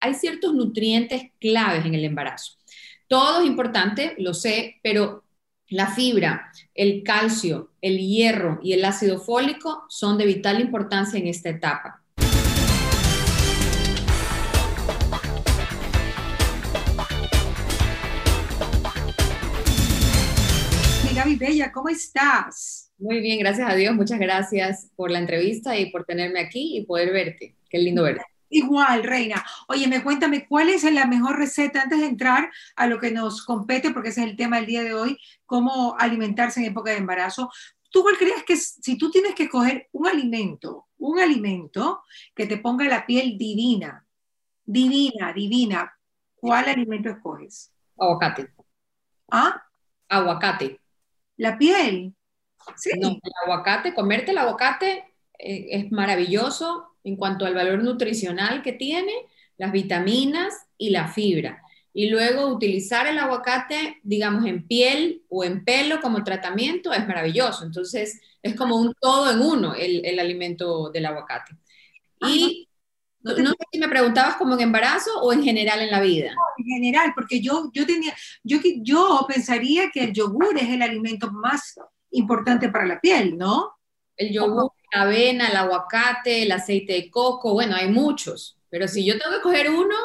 hay ciertos nutrientes claves en el embarazo. Todo es importante, lo sé, pero la fibra, el calcio, el hierro y el ácido fólico son de vital importancia en esta etapa. Gaby Bella, ¿cómo estás? Muy bien, gracias a Dios. Muchas gracias por la entrevista y por tenerme aquí y poder verte. Qué lindo verte. Igual, Reina. Oye, me cuéntame, ¿cuál es la mejor receta antes de entrar a lo que nos compete, porque ese es el tema del día de hoy, cómo alimentarse en época de embarazo? ¿Tú cuál crees que si tú tienes que escoger un alimento, un alimento que te ponga la piel divina, divina, divina, ¿cuál alimento escoges? Aguacate. ¿Ah? Aguacate. La piel. Sí. No, el aguacate, comerte el aguacate eh, es maravilloso en cuanto al valor nutricional que tiene, las vitaminas y la fibra. Y luego utilizar el aguacate, digamos, en piel o en pelo como tratamiento es maravilloso. Entonces, es como un todo en uno el, el alimento del aguacate. Y no, sé si me preguntabas como en embarazo o en general en la vida. en general, porque yo, yo tenía, yo, yo pensaría que el yogur es el alimento más importante para la piel, ¿no? El yogur, la avena, el aguacate, el aceite de coco, bueno, hay muchos, pero si yo tengo que coger uno,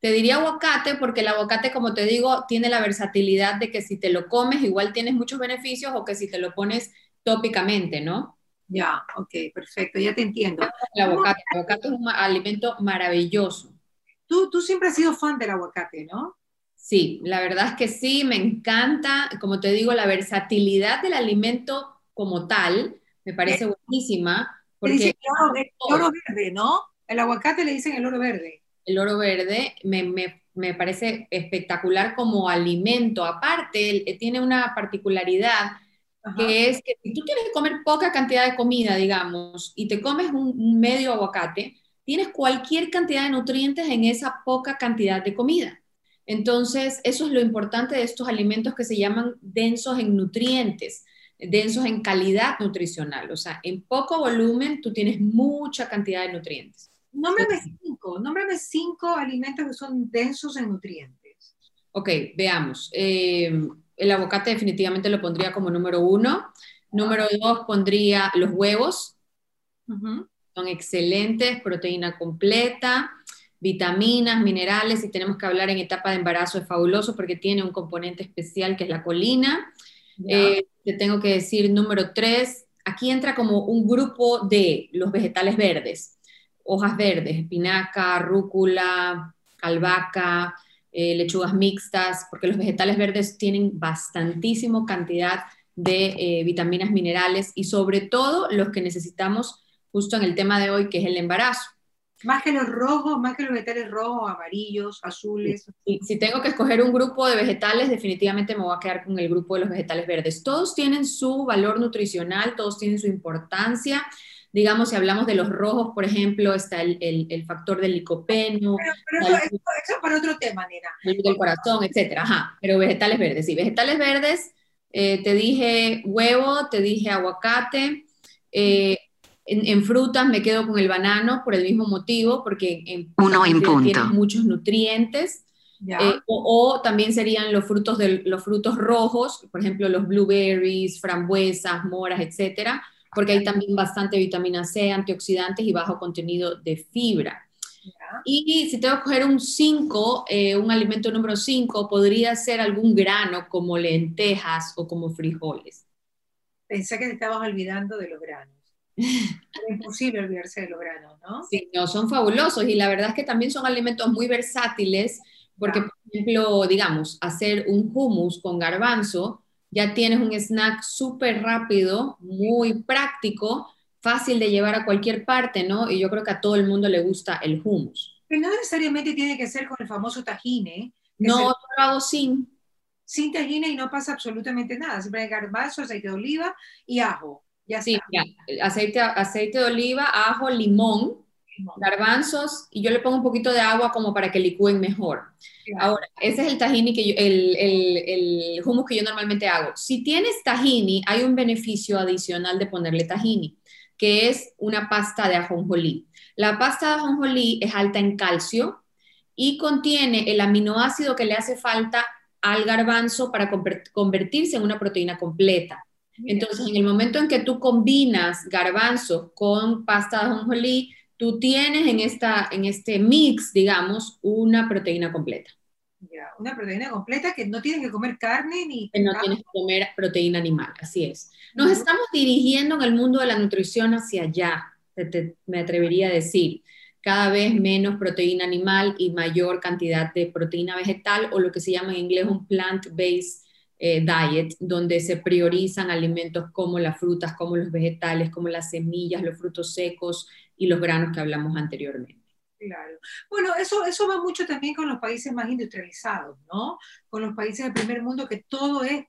te diría aguacate porque el aguacate, como te digo, tiene la versatilidad de que si te lo comes igual tienes muchos beneficios o que si te lo pones tópicamente, ¿no? Ya, ok, perfecto, ya te entiendo. El aguacate, el aguacate es un alimento maravilloso. Tú, tú siempre has sido fan del aguacate, ¿no? Sí, la verdad es que sí, me encanta, como te digo, la versatilidad del alimento como tal, me parece buenísima. Porque el oro, verde, ¿no? El aguacate le dicen el oro verde. El oro verde me, me, me parece espectacular como alimento. Aparte, tiene una particularidad que es que si tú tienes que comer poca cantidad de comida, digamos, y te comes un, medio aguacate, tienes cualquier cantidad de nutrientes en esa poca cantidad de comida. Entonces, eso es lo importante de estos alimentos que se llaman densos en nutrientes, densos en calidad nutricional. O sea, en poco volumen tú tienes mucha cantidad de nutrientes. Nómbrame cinco, nómbrame cinco alimentos que son densos en nutrientes. Ok, veamos. Eh, el aguacate definitivamente lo pondría como número uno. Número dos pondría los huevos. Son excelentes, proteína completa, vitaminas, minerales. Si tenemos que hablar en etapa de embarazo es fabuloso porque tiene un componente especial que es la colina. Eh, te tengo que decir número tres. Aquí entra como un grupo de los vegetales verdes, hojas verdes, espinaca, rúcula, albahaca, eh, lechugas mixtas, porque los vegetales verdes tienen bastantísimo cantidad de eh, vitaminas, minerales y sobre todo los que necesitamos justo en el tema de hoy, que es el embarazo. Más que los rojos, más que los vegetales rojos, amarillos, azules. si tengo que escoger un grupo de vegetales, definitivamente me voy a quedar con el grupo de los vegetales verdes. Todos tienen su valor nutricional, todos tienen su importancia Digamos, si hablamos de los rojos, por ejemplo, está el, el, factor del licopeno. Pero, eso, es para otro tema, Nina. El del corazón, etcétera. Ajá, pero vegetales verdes, sí. Vegetales verdes, eh, te dije huevo, te dije aguacate. Eh, en, frutas me quedo con el banano por el mismo motivo, porque en, Uno en tiene muchos nutrientes. Eh, o, o, también serían los frutos, de, los frutos rojos, por ejemplo, los blueberries, frambuesas, moras, etcétera porque hay también bastante vitamina C, antioxidantes y bajo contenido de fibra. Y si tengo que coger un 5, eh, un alimento número 5, podría ser algún grano como lentejas o como frijoles. Pensé que te estabas olvidando de los granos. Es imposible olvidarse de los granos, ¿no? Sí, no, son fabulosos y la verdad es que también son alimentos muy versátiles porque, por ejemplo, digamos, hacer un hummus con garbanzo ya tienes un snack súper rápido, muy práctico, fácil de llevar a cualquier parte, ¿no? Y yo creo que a todo el mundo le gusta el hummus. Pero no necesariamente tiene que ser con el famoso tajine. No, yo lo hago sin. Sin tajine y no pasa absolutamente nada. Siempre hay garbanzo, aceite de oliva y ajo. Ya sí, ya. Aceite, aceite de oliva, ajo, limón garbanzos y yo le pongo un poquito de agua como para que licúen mejor. Ahora, ese es el tahini que yo, el, el, el hummus que yo normalmente hago. Si tienes tahini, hay un beneficio adicional de ponerle tahini, que es una pasta de ajonjolí. La pasta de ajonjolí es alta en calcio y contiene el aminoácido que le hace falta al garbanzo para convertirse en una proteína completa. Entonces, en el momento en que tú combinas garbanzo con pasta de ajonjolí, tú tienes en, esta, en este mix, digamos, una proteína completa. Ya, una proteína completa que no tienes que comer carne ni... Que no tienes que comer proteína animal, así es. Nos estamos dirigiendo en el mundo de la nutrición hacia allá, me atrevería a decir cada vez menos proteína animal y mayor cantidad de proteína vegetal o lo que se llama en inglés un plant-based eh, diet, donde se priorizan alimentos como las frutas, como los vegetales, como las semillas, los frutos secos y los granos que hablamos anteriormente. Claro. Bueno, eso, eso va mucho también con los países más industrializados, ¿no? Con los países del primer mundo que todo es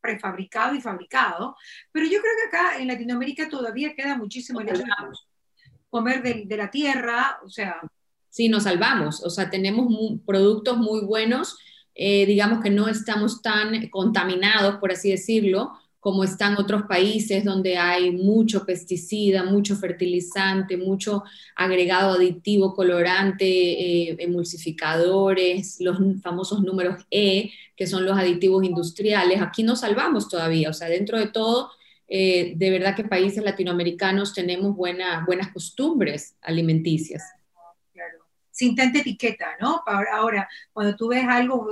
prefabricado y fabricado, pero yo creo que acá en Latinoamérica todavía queda muchísimo el comer de, la tierra, o sea... Sí, nos salvamos, o sea, tenemos productos muy buenos, eh, digamos que no estamos tan contaminados, por así decirlo, como están otros países donde hay mucho pesticida, mucho fertilizante, mucho agregado aditivo, colorante, eh, emulsificadores, los famosos números E, que son los aditivos industriales. Aquí nos salvamos todavía, o sea, dentro de todo eh, de verdad que países latinoamericanos tenemos buenas costumbres alimenticias. Sin tanta etiqueta, ¿no? Ahora, cuando tú ves algo,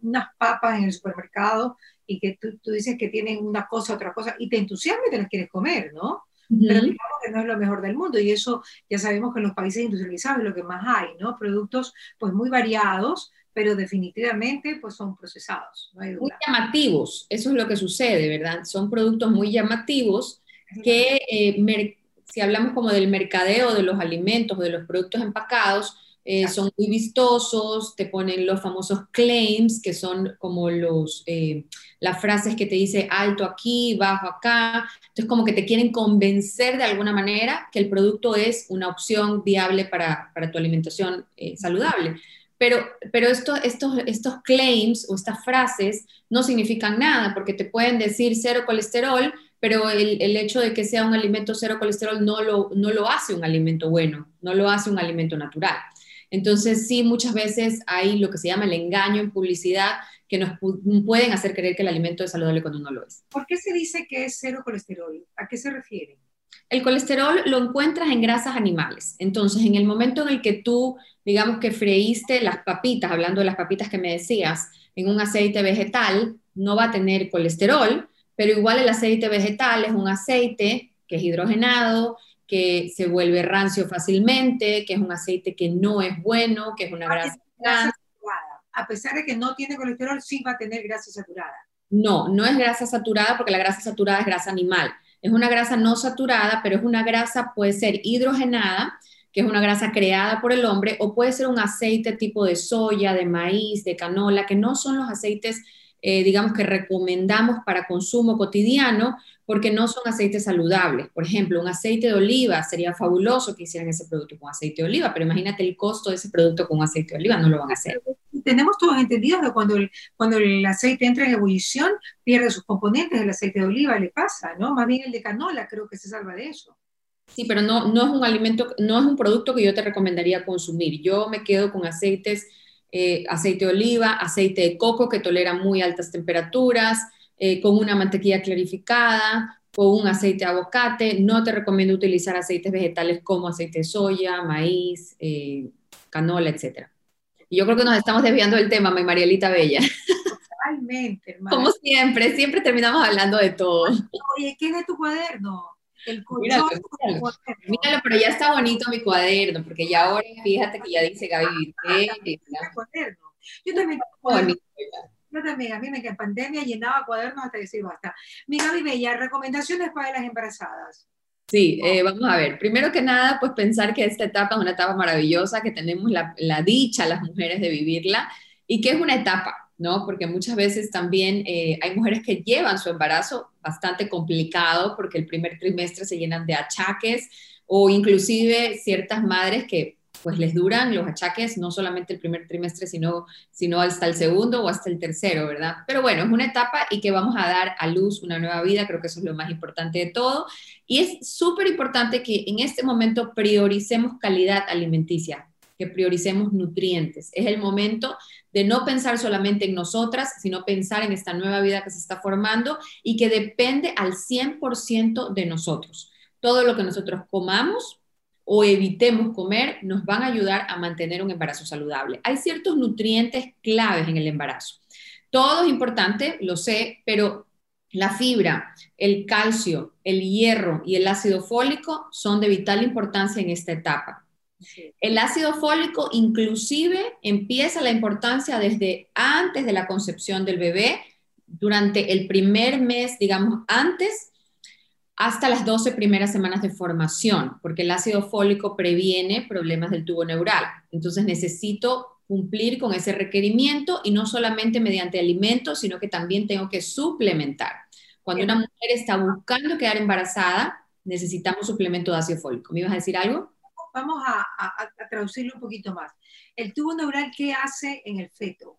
unas papas en el supermercado y que tú, dices que tienen una cosa, otra cosa, y te entusiasma y te las quieres comer, ¿no? Pero digamos que no es lo mejor del mundo y eso ya sabemos que en los países industrializados es lo que más hay, ¿no? Productos pues muy variados, pero definitivamente pues son procesados. Muy llamativos, eso es lo que sucede, ¿verdad? Son productos muy llamativos que eh, si hablamos como del mercadeo de los alimentos, de los productos empacados, eh, son muy vistosos, te ponen los famosos claims, que son como los, eh, las frases que te dice alto aquí, bajo acá, entonces como que te quieren convencer de alguna manera que el producto es una opción viable para, para tu alimentación saludable. Pero, pero estos, estos claims o estas frases no significan nada porque te pueden decir cero colesterol, pero el, el, hecho de que sea un alimento cero colesterol no lo, no lo hace un alimento bueno, no lo hace un alimento natural. Entonces, sí, muchas veces hay lo que se llama el engaño en publicidad que nos pueden hacer creer que el alimento es saludable cuando no lo es. ¿Por qué se dice que es cero colesterol? ¿A qué se refiere? El colesterol lo encuentras en grasas animales. Entonces, en el momento en el que tú, digamos que freíste las papitas, hablando de las papitas que me decías, en un aceite vegetal, no va a tener colesterol, pero igual el aceite vegetal es un aceite que es hidrogenado, que se vuelve rancio fácilmente, que es un aceite que no es bueno, que es una grasa, grasa saturada. A pesar de que no tiene colesterol, sí va a tener grasa saturada. No, no es grasa saturada porque la grasa saturada es grasa animal. Es una grasa no saturada, pero es una grasa, puede ser hidrogenada, que es una grasa creada por el hombre, o puede ser un aceite tipo de soya, de maíz, de canola, que no son los aceites, eh, digamos, que recomendamos para consumo cotidiano, porque no son aceites saludables. Por ejemplo, un aceite de oliva sería fabuloso que hicieran ese producto con aceite de oliva, pero imagínate el costo de ese producto con aceite de oliva, no lo van a hacer. Tenemos todos entendido que cuando el, cuando el aceite entra en ebullición, pierde sus componentes, el aceite de oliva le pasa, ¿no? Más bien el de canola creo que se salva de eso. Sí, pero no, no es un alimento, no es un producto que yo te recomendaría consumir. Yo me quedo con aceites, eh, aceite de oliva, aceite de coco que tolera muy altas temperaturas, eh, con una mantequilla clarificada, o un aceite de aguacate. No te recomiendo utilizar aceites vegetales como aceite de soya, maíz, eh, canola, etc. Y yo creo que nos estamos desviando del tema, mi Marielita Bella. Totalmente, hermano. Como siempre, siempre terminamos hablando de todo. Oye, ¿qué es de tu cuaderno? El míralo, míralo, míralo, pero ya está bonito mi cuaderno, porque ya ahora fíjate que ya dice Gaby Yo también bonito. Yo también, a mí me que en pandemia llenaba cuadernos hasta decir basta. Mi Gaby Bella, recomendaciones para las embarazadas. Sí, eh, vamos a ver. Primero que nada, pues pensar que esta etapa es una etapa maravillosa, que tenemos la, la dicha las mujeres de vivirla y que es una etapa, ¿no? Porque muchas veces también eh, hay mujeres que llevan su embarazo bastante complicado porque el primer trimestre se llenan de achaques o inclusive ciertas madres que pues les duran los achaques no solamente el primer trimestre, sino, sino hasta el segundo o hasta el tercero, ¿verdad? Pero bueno, es una etapa y que vamos a dar a luz una nueva vida, creo que eso es lo más importante de todo. Y es súper importante que en este momento prioricemos calidad alimenticia. Que prioricemos nutrientes. Es el momento de no pensar solamente en nosotras, sino pensar en esta nueva vida que se está formando y que depende al 100% de nosotros. Todo lo que nosotros comamos o evitemos comer nos van a ayudar a mantener un embarazo saludable. Hay ciertos nutrientes claves en el embarazo. Todo es importante, lo sé, pero la fibra, el calcio, el hierro y el ácido fólico son de vital importancia en esta etapa. El ácido fólico inclusive empieza la importancia desde antes de la concepción del bebé, durante el primer mes, digamos, antes, hasta las 12 primeras semanas de formación, porque el ácido fólico previene problemas del tubo neural. Entonces necesito cumplir con ese requerimiento y no solamente mediante alimentos, sino que también tengo que suplementar. Cuando una mujer está buscando quedar embarazada, necesitamos suplemento de ácido fólico. ¿Me ibas a decir algo? Vamos a, traducirlo un poquito más. ¿El tubo neural qué hace en el feto?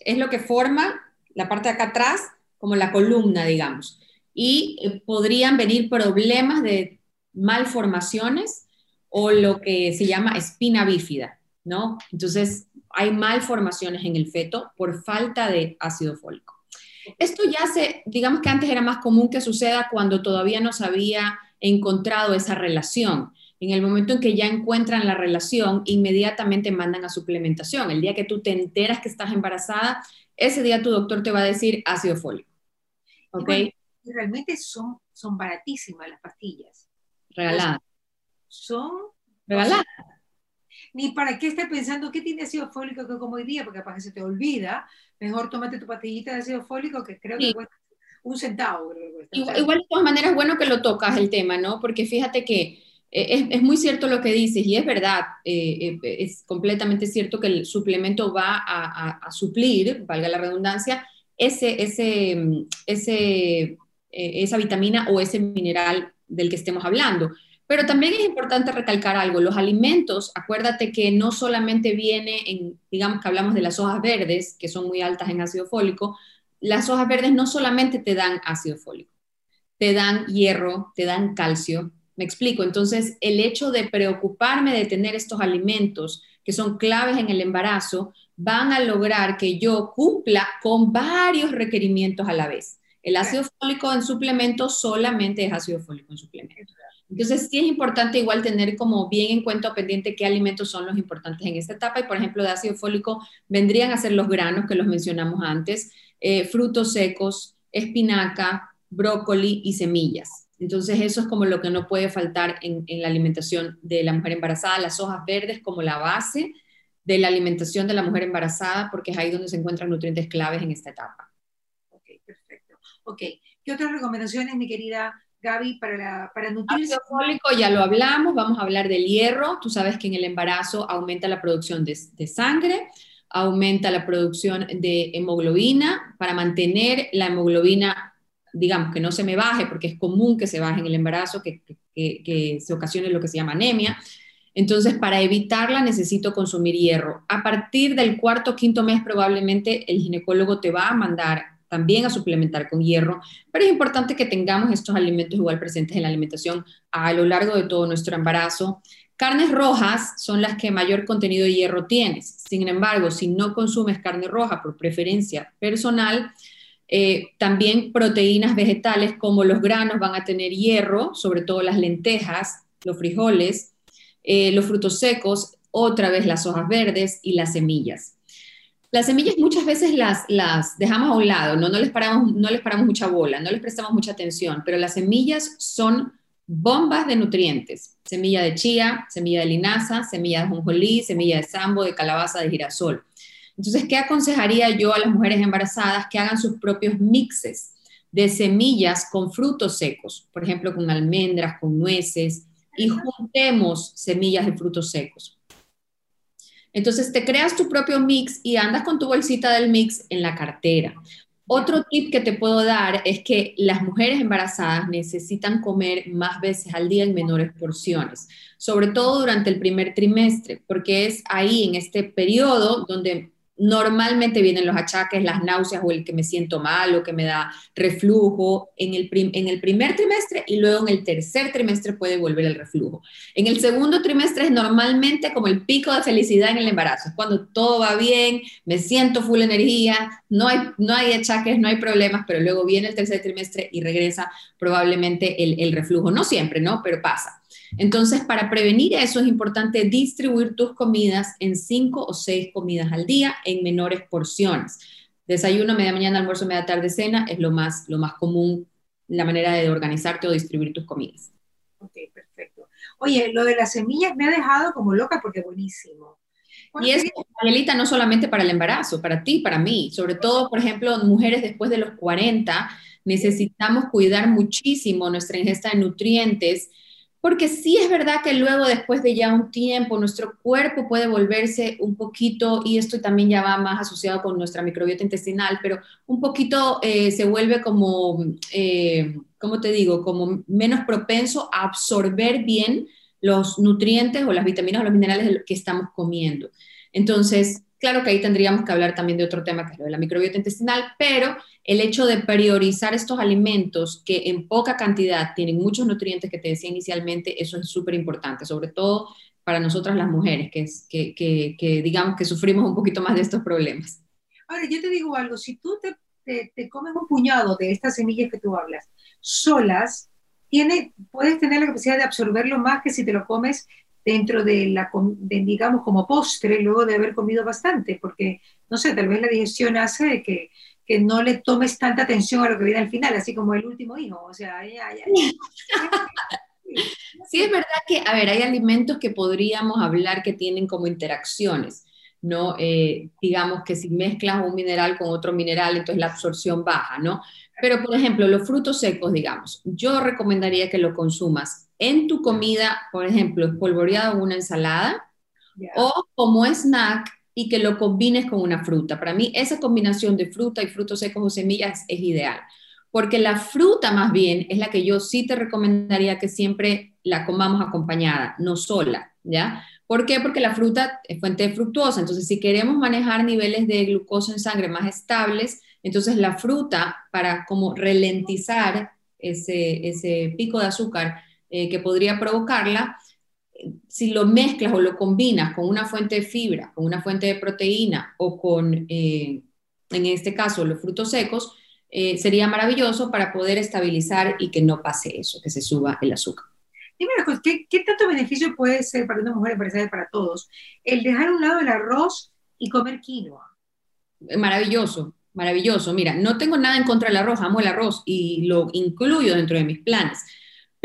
Es lo que forma la parte de acá atrás, como la columna, digamos. Y eh, podrían venir problemas de malformaciones o lo que se llama espina bífida, ¿no? Entonces, hay malformaciones en el feto por falta de ácido fólico. Esto ya se, digamos que antes era más común que suceda cuando todavía no se había encontrado esa relación. En el momento en que ya encuentran la relación, inmediatamente mandan a suplementación. El día que tú te enteras que estás embarazada, ese día tu doctor te va a decir ácido fólico. ¿Ok? Y realmente son, son baratísimas las pastillas. Regaladas. Son regaladas ni para qué estar pensando qué tiene ácido fólico que como hoy día, porque para que se te olvida, mejor tómate tu pastillita de ácido fólico que creo que cuesta un centavo. igual, de todas maneras, bueno que lo tocas el tema, ¿no? Porque fíjate que eh, es, muy cierto lo que dices y es verdad, eh, eh, es completamente cierto que el suplemento va a, suplir, valga la redundancia, ese, ese, ese, esa vitamina o ese mineral del que estemos hablando. Pero también es importante recalcar algo, los alimentos, acuérdate que no solamente viene en, digamos que hablamos de las hojas verdes, que son muy altas en ácido fólico, las hojas verdes no solamente te dan ácido fólico, te dan hierro, te dan calcio, me explico, entonces el hecho de preocuparme de tener estos alimentos que son claves en el embarazo, van a lograr que yo cumpla con varios requerimientos a la vez. El ácido fólico en suplemento solamente es ácido fólico en suplemento. Entonces, sí es importante igual tener como bien en cuenta pendiente qué alimentos son los importantes en esta etapa. Y, por ejemplo, de ácido fólico vendrían a ser los granos que los mencionamos antes, eh, frutos secos, espinaca, brócoli y semillas. Entonces, eso es como lo que no puede faltar en, en la alimentación de la mujer embarazada. Las hojas verdes como la base de la alimentación de la mujer embarazada, porque es ahí donde se encuentran nutrientes claves en esta etapa. Ok, perfecto. Ok, ¿qué otras recomendaciones, mi querida Gaby, para, para nutrirse. Ácido fólico ya lo hablamos, vamos a hablar del hierro. Tú sabes que en el embarazo aumenta la producción de, sangre, aumenta la producción de hemoglobina para mantener la hemoglobina, digamos, que no se me baje, porque es común que se baje en el embarazo, que, se ocasione lo que se llama anemia. Entonces, para evitarla necesito consumir hierro. A partir del cuarto quinto mes probablemente el ginecólogo te va a mandar también a suplementar con hierro, pero es importante que tengamos estos alimentos igual presentes en la alimentación a lo largo de todo nuestro embarazo. Carnes rojas son las que mayor contenido de hierro tienes. Sin embargo, si no consumes carne roja por preferencia personal, eh, también proteínas vegetales como los granos van a tener hierro, sobre todo las lentejas, los frijoles, eh, los frutos secos, otra vez las hojas verdes y las semillas. Las semillas muchas veces las, las dejamos a un lado, ¿no? No, les paramos, no les paramos mucha bola, no les prestamos mucha atención, pero las semillas son bombas de nutrientes. Semilla de chía, semilla de linaza, semilla de jonjolí, semilla de sambo, de calabaza, de girasol. Entonces, ¿qué aconsejaría yo a las mujeres embarazadas que hagan sus propios mixes de semillas con frutos secos? Por ejemplo, con almendras, con nueces, y juntemos semillas de frutos secos. Entonces te creas tu propio mix y andas con tu bolsita del mix en la cartera. Otro tip que te puedo dar es que las mujeres embarazadas necesitan comer más veces al día en menores porciones, sobre todo durante el primer trimestre, porque es ahí, en este periodo, donde normalmente vienen los achaques, las náuseas o el que me siento mal o que me da reflujo en el, primer trimestre y luego en el tercer trimestre puede volver el reflujo. En el segundo trimestre es normalmente como el pico de felicidad en el embarazo, es cuando todo va bien, me siento full energía, no hay, no hay achaques, no hay problemas, pero luego viene el tercer trimestre y regresa probablemente el reflujo. No siempre, ¿no? Pero pasa. Entonces, para prevenir eso es importante distribuir tus comidas en cinco o seis comidas al día en menores porciones. Desayuno, media mañana, almuerzo, media tarde, cena es lo más, lo más común, la manera de organizarte o distribuir tus comidas. Ok, perfecto. Oye, lo de las semillas me ha dejado como loca porque buenísimo. Y es, Angelita, no solamente para el embarazo, para ti, para mí, sobre todo, por ejemplo, mujeres después de los 40, necesitamos cuidar muchísimo nuestra ingesta de nutrientes porque sí es verdad que luego, después de ya un tiempo, nuestro cuerpo puede volverse un poquito, y esto también ya va más asociado con nuestra microbiota intestinal, pero un poquito eh, se vuelve como, eh, ¿cómo te digo?, como menos propenso a absorber bien los nutrientes o las vitaminas o los minerales que estamos comiendo. Entonces, claro que ahí tendríamos que hablar también de otro tema, que es lo de la microbiota intestinal, pero el hecho de priorizar estos alimentos que en poca cantidad tienen muchos nutrientes que te decía inicialmente, eso es súper importante, sobre todo para nosotras las mujeres, que, digamos que sufrimos un poquito más de estos problemas. Ahora, yo te digo algo, si tú te, te, comes un puñado de estas semillas que tú hablas solas, tiene, puedes tener la capacidad de absorberlo más que si te lo comes dentro de la, digamos, como postre, luego de haber comido bastante, porque, no sé, tal vez la digestión hace que que no le tomes tanta atención a lo que viene al final, así como el último hijo. O sea, ya, ya, Sí, es verdad que, a ver, hay alimentos que podríamos hablar que tienen como interacciones, ¿no? Eh, digamos que si mezclas un mineral con otro mineral, entonces la absorción baja, ¿no? Pero, por ejemplo, los frutos secos, digamos, yo recomendaría que lo consumas en tu comida, por ejemplo, espolvoreado en una ensalada, o como snack y que lo combines con una fruta. Para mí esa combinación de fruta y frutos secos o semillas es ideal, porque la fruta más bien es la que yo sí te recomendaría que siempre la comamos acompañada, no sola, ¿ya? ¿Por qué? Porque la fruta es fuente de fructuosa, entonces si queremos manejar niveles de glucosa en sangre más estables, entonces la fruta para como ralentizar ese, ese pico de azúcar eh, que podría provocarla, si lo mezclas o lo combinas con una fuente de fibra, con una fuente de proteína o con, eh, en este caso, los frutos secos, eh, sería maravilloso para poder estabilizar y que no pase eso, que se suba el azúcar. Dime una ¿qué, ¿qué, tanto beneficio puede ser para una mujer, para, para todos, el dejar a un lado el arroz y comer quinoa? Maravilloso, maravilloso. Mira, no tengo nada en contra del arroz, amo el arroz y lo incluyo dentro de mis planes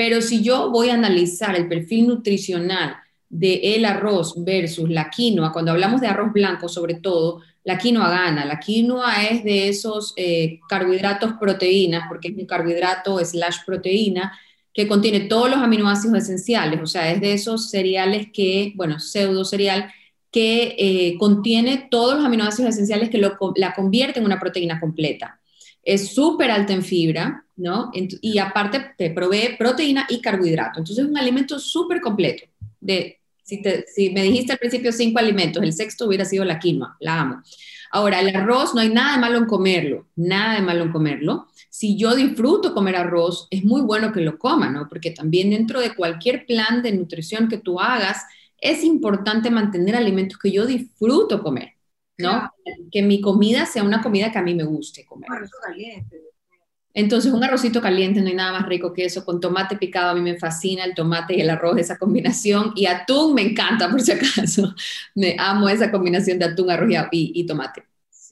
pero si yo voy a analizar el perfil nutricional de el arroz versus la quinoa, cuando hablamos de arroz blanco sobre todo, la quinoa gana. La quinoa es de esos eh, carbohidratos proteínas, porque es un carbohidrato slash proteína que contiene todos los aminoácidos esenciales, o sea, es de esos cereales que, bueno, pseudo cereal, que eh, contiene todos los aminoácidos esenciales que la convierten en una proteína completa es súper alta en fibra, ¿no? Y aparte te provee proteína y carbohidrato. Entonces es un alimento súper completo. De, si, si me dijiste al principio cinco alimentos, el sexto hubiera sido la quinoa, la amo. Ahora, el arroz, no hay nada de malo en comerlo, nada de malo en comerlo. Si yo disfruto comer arroz, es muy bueno que lo coma, ¿no? Porque también dentro de cualquier plan de nutrición que tú hagas, es importante mantener alimentos que yo disfruto comer. ¿no? Que mi comida sea una comida que a mí me guste comer. Entonces, un arrocito caliente, no hay nada más rico que eso, con tomate picado, a mí me fascina el tomate y el arroz, esa combinación, y atún me encanta, por si acaso, me amo esa combinación de atún, arroz y, tomate.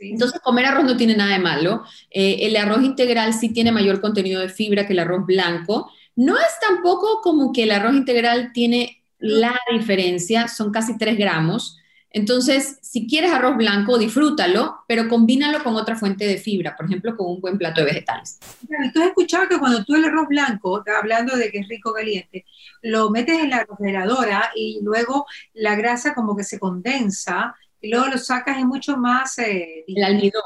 Entonces, comer arroz no tiene nada de malo. Eh, el arroz integral sí tiene mayor contenido de fibra que el arroz blanco. No es tampoco como que el arroz integral tiene la diferencia, son casi 3 gramos, entonces, si quieres arroz blanco, disfrútalo, pero combínalo con otra fuente de fibra, por ejemplo, con un buen plato de vegetales. tú has escuchado que cuando tú el arroz blanco, hablando de que es rico caliente, lo metes en la refrigeradora y luego la grasa como que se condensa y luego lo sacas es mucho más... Eh, el almidón.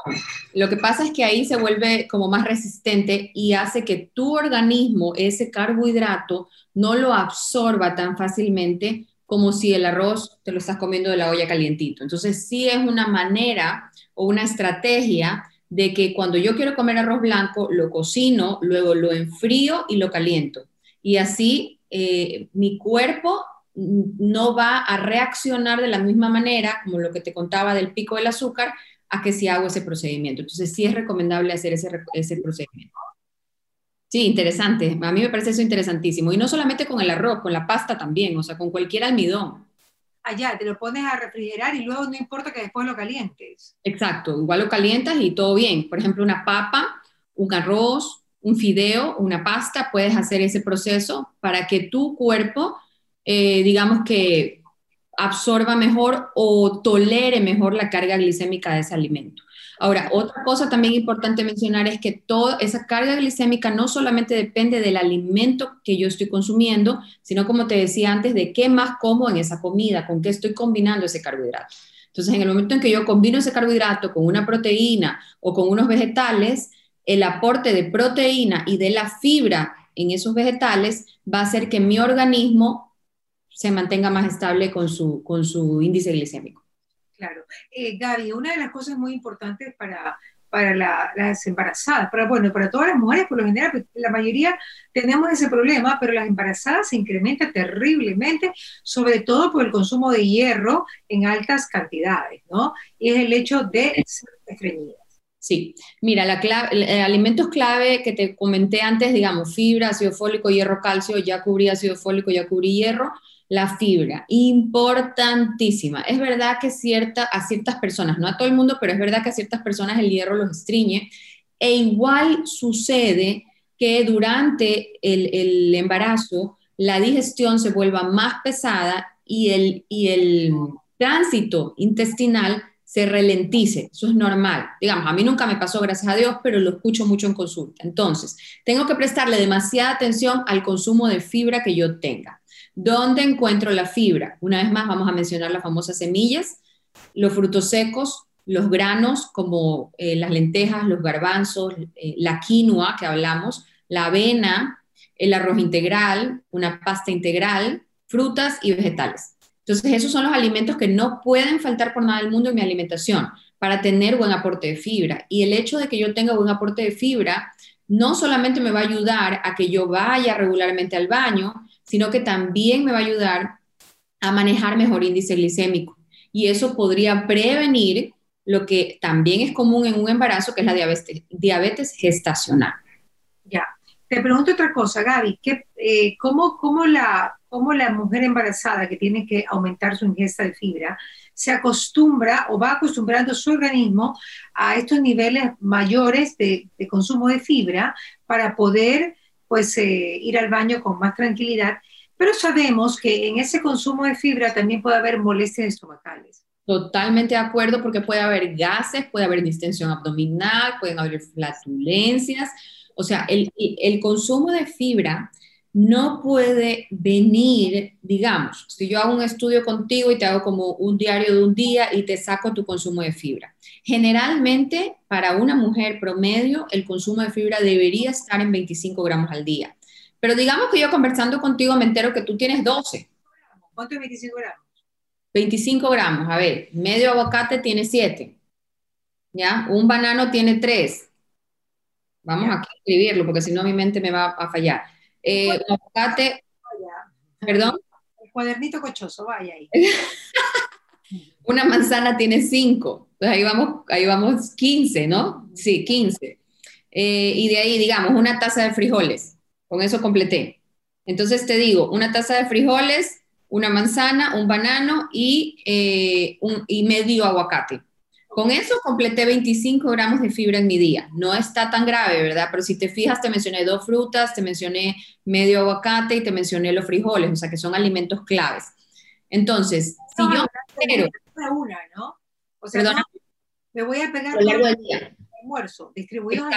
Lo que pasa es que ahí se vuelve como más resistente y hace que tu organismo ese carbohidrato no lo absorba tan fácilmente como si el arroz te lo estás comiendo de la olla calientito. Entonces, sí es una manera o una estrategia de que cuando yo quiero comer arroz blanco, lo cocino, luego lo enfrío y lo caliento. Y así eh, mi cuerpo no va a reaccionar de la misma manera, como lo que te contaba del pico del azúcar, a que si hago ese procedimiento. Entonces, sí es recomendable hacer ese, ese procedimiento. Sí, interesante. A mí me parece eso interesantísimo. Y no solamente con el arroz, con la pasta también, o sea, con cualquier almidón. Allá, te lo pones a refrigerar y luego no importa que después lo calientes. Exacto, igual lo calientas y todo bien. Por ejemplo, una papa, un arroz, un fideo, una pasta, puedes hacer ese proceso para que tu cuerpo, eh, digamos que absorba mejor o tolere mejor la carga glicémica de ese alimento. Ahora, otra cosa también importante mencionar es que toda esa carga glicémica no solamente depende del alimento que yo estoy consumiendo, sino como te decía antes, de qué más como en esa comida, con qué estoy combinando ese carbohidrato. Entonces, en el momento en que yo combino ese carbohidrato con una proteína o con unos vegetales, el aporte de proteína y de la fibra en esos vegetales va a hacer que mi organismo se mantenga más estable con su, con su índice glicémico. Claro. Eh, Gaby, una de las cosas muy importantes para, para las embarazadas, para, bueno, para todas las mujeres por lo general, pues, la mayoría tenemos ese problema, pero las embarazadas se incrementa terriblemente, sobre todo por el consumo de hierro en altas cantidades, ¿no? Y es el hecho de ser estreñidas. Sí, mira, la clave, alimentos clave que te comenté antes, digamos, fibra, ácido fólico, hierro, calcio, ya cubrí ácido fólico, ya cubrí hierro, la fibra, importantísima. Es verdad que cierta, a ciertas personas, no a todo el mundo, pero es verdad que a ciertas personas el hierro los estriñe. E igual sucede que durante el, embarazo la digestión se vuelva más pesada y el, y el tránsito intestinal se ralentice. Eso es normal. Digamos, a mí nunca me pasó, gracias a Dios, pero lo escucho mucho en consulta. Entonces, tengo que prestarle demasiada atención al consumo de fibra que yo tenga. ¿Dónde encuentro la fibra? Una vez más vamos a mencionar las famosas semillas, los frutos secos, los granos como eh, las lentejas, los garbanzos, eh, la quinoa que hablamos, la avena, el arroz integral, una pasta integral, frutas y vegetales. Entonces, esos son los alimentos que no pueden faltar por nada del mundo en mi alimentación para tener buen aporte de fibra. Y el hecho de que yo tenga buen aporte de fibra no solamente me va a ayudar a que yo vaya regularmente al baño, sino que también me va a ayudar a manejar mejor índice glicémico. Y eso podría prevenir lo que también es común en un embarazo, que es la diabetes, gestacional. Ya. Te pregunto otra cosa, Gaby. Eh, cómo, cómo, la, ¿Cómo la mujer embarazada que tiene que aumentar su ingesta de fibra se acostumbra o va acostumbrando su organismo a estos niveles mayores de consumo de fibra para poder pues eh, ir al baño con más tranquilidad, pero sabemos que en ese consumo de fibra también puede haber molestias estomacales. Totalmente de acuerdo porque puede haber gases, puede haber distensión abdominal, pueden haber flatulencias. O sea, el, el consumo de fibra no puede venir, digamos, si yo hago un estudio contigo y te hago como un diario de un día y te saco tu consumo de fibra. Generalmente, para una mujer promedio, el consumo de fibra debería estar en 25 gramos al día. Pero digamos que yo conversando contigo me entero que tú tienes 12. ¿Cuánto es 25 gramos? 25 gramos, a ver, medio aguacate tiene 7. ¿Ya? Un banano tiene 3. Vamos a escribirlo porque si no mi mente me va a fallar eh, un aguacate, perdón. El cuadernito cochoso, vaya ahí. Una manzana tiene 5, entonces ahí vamos, ahí vamos 15, ¿no? Sí, 15. Eh, y de ahí, digamos, una taza de frijoles, con eso completé. Entonces te digo, una taza de frijoles, una manzana, un banano y, eh, un, y medio aguacate. Con eso completé 25 gramos de fibra en mi día. No está tan grave, ¿verdad? Pero si te fijas, te mencioné dos frutas, te mencioné medio aguacate y te mencioné los frijoles, o sea que son alimentos claves. Entonces, si yo quiero... Una, ¿no? O sea, Perdona. me voy a pegar a lo largo del día. almuerzo, distribuido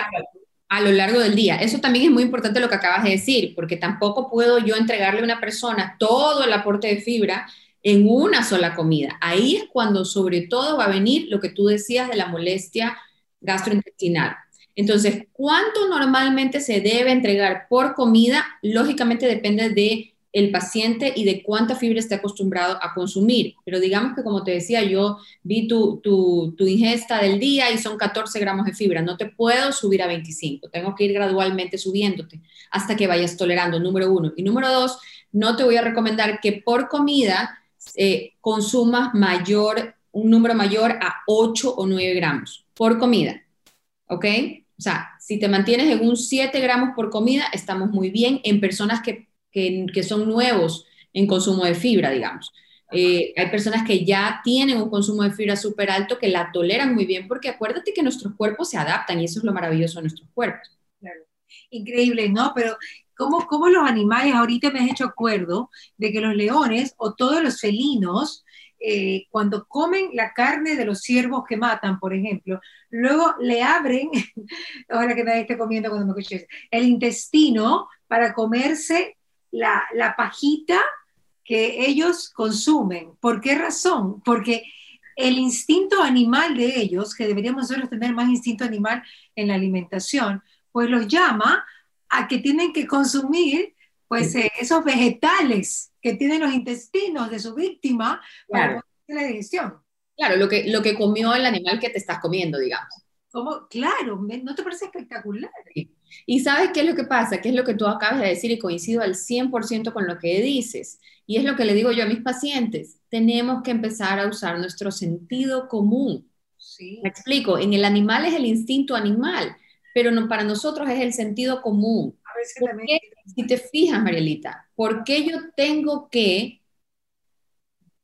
a lo largo del día. Eso también es muy importante lo que acabas de decir, porque tampoco puedo yo entregarle a una persona todo el aporte de fibra en una sola comida. Ahí es cuando sobre todo va a venir lo que tú decías de la molestia gastrointestinal. Entonces, ¿cuánto normalmente se debe entregar por comida? Lógicamente depende de el paciente y de cuánta fibra está acostumbrado a consumir. Pero digamos que, como te decía, yo vi tu, tu, tu, ingesta del día y son 14 gramos de fibra. No te puedo subir a 25. Tengo que ir gradualmente subiéndote hasta que vayas tolerando, número uno. Y número dos, no te voy a recomendar que por comida eh, consumas mayor, un número mayor a 8 o 9 gramos por comida. ¿Ok? O sea, si te mantienes en un 7 gramos por comida, estamos muy bien en personas que, que, son nuevos en consumo de fibra, digamos. Eh, hay personas que ya tienen un consumo de fibra súper alto que la toleran muy bien porque acuérdate que nuestros cuerpos se adaptan y eso es lo maravilloso de nuestros cuerpos. Claro. Increíble, ¿no? Pero ¿cómo, ¿cómo, los animales, ahorita me has hecho acuerdo de que los leones o todos los felinos eh, cuando comen la carne de los ciervos que matan, por ejemplo, luego le abren, ahora que nadie esté comiendo cuando me escuches, el intestino para comerse la, la pajita que ellos consumen. ¿Por qué razón? Porque el instinto animal de ellos, que deberíamos nosotros tener más instinto animal en la alimentación, pues los llama a que tienen que consumir pues eh, esos vegetales que tienen los intestinos de su víctima para la digestión. Claro, lo que, lo que comió el animal que te estás comiendo, digamos. Como, claro, ¿no te parece espectacular? Y sabes qué es lo que pasa, qué es lo que tú acabas de decir y coincido al 100% con lo que dices. Y es lo que le digo yo a mis pacientes, tenemos que empezar a usar nuestro sentido común. Sí. Me explico, en el animal es el instinto animal, pero no, para nosotros es el sentido común si te fijas, Marielita, ¿por qué yo tengo que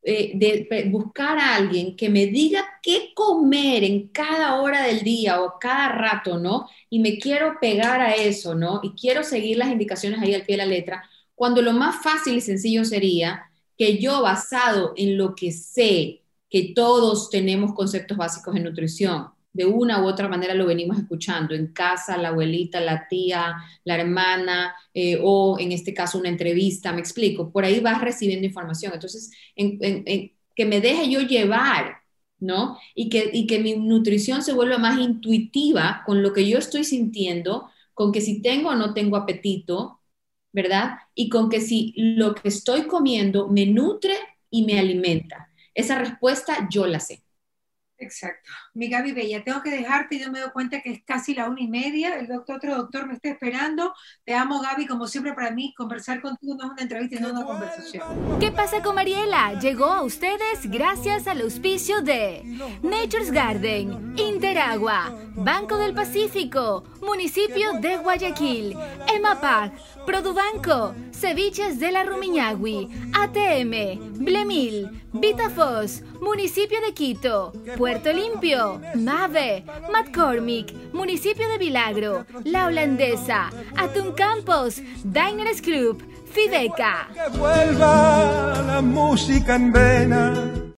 eh, buscar a alguien que me diga qué comer en cada hora del día o cada rato, ¿no? Y me quiero pegar a eso, ¿no? Y quiero seguir las indicaciones ahí al pie de la letra, cuando lo más fácil y sencillo sería que yo, basado en lo que sé, que todos tenemos conceptos básicos en nutrición, de una u otra manera lo venimos escuchando en casa, la abuelita, la tía, la hermana, eh, o en este caso una entrevista, me explico, por ahí vas recibiendo información. Entonces, que me deje yo llevar, ¿no? Y que, y que mi nutrición se vuelva más intuitiva con lo que yo estoy sintiendo, con que si tengo o no tengo apetito, ¿verdad? Y con que si lo que estoy comiendo me nutre y me alimenta. Esa respuesta yo la sé. Exacto. Mi Gaby Bella, tengo que dejarte, yo me doy cuenta que es casi la una y media, el doctor, otro doctor me está esperando. Te amo, Gaby, como siempre para mí, conversar contigo no es una entrevista, no una conversación. ¿Qué pasa con Mariela? Llegó a ustedes gracias al auspicio de Nature's Garden, Interagua, Banco del Pacífico, Municipio de Guayaquil, EMAPAC, Produbanco, Ceviches de la Rumiñahui, ATM, Blemil, Vitafos, Municipio de Quito, Puerto Limpio, Mave, McCormick, Municipio de Vilagro, La Holandesa, Atún Campos, Diners Group, Fideca. Que vuelva la música en vena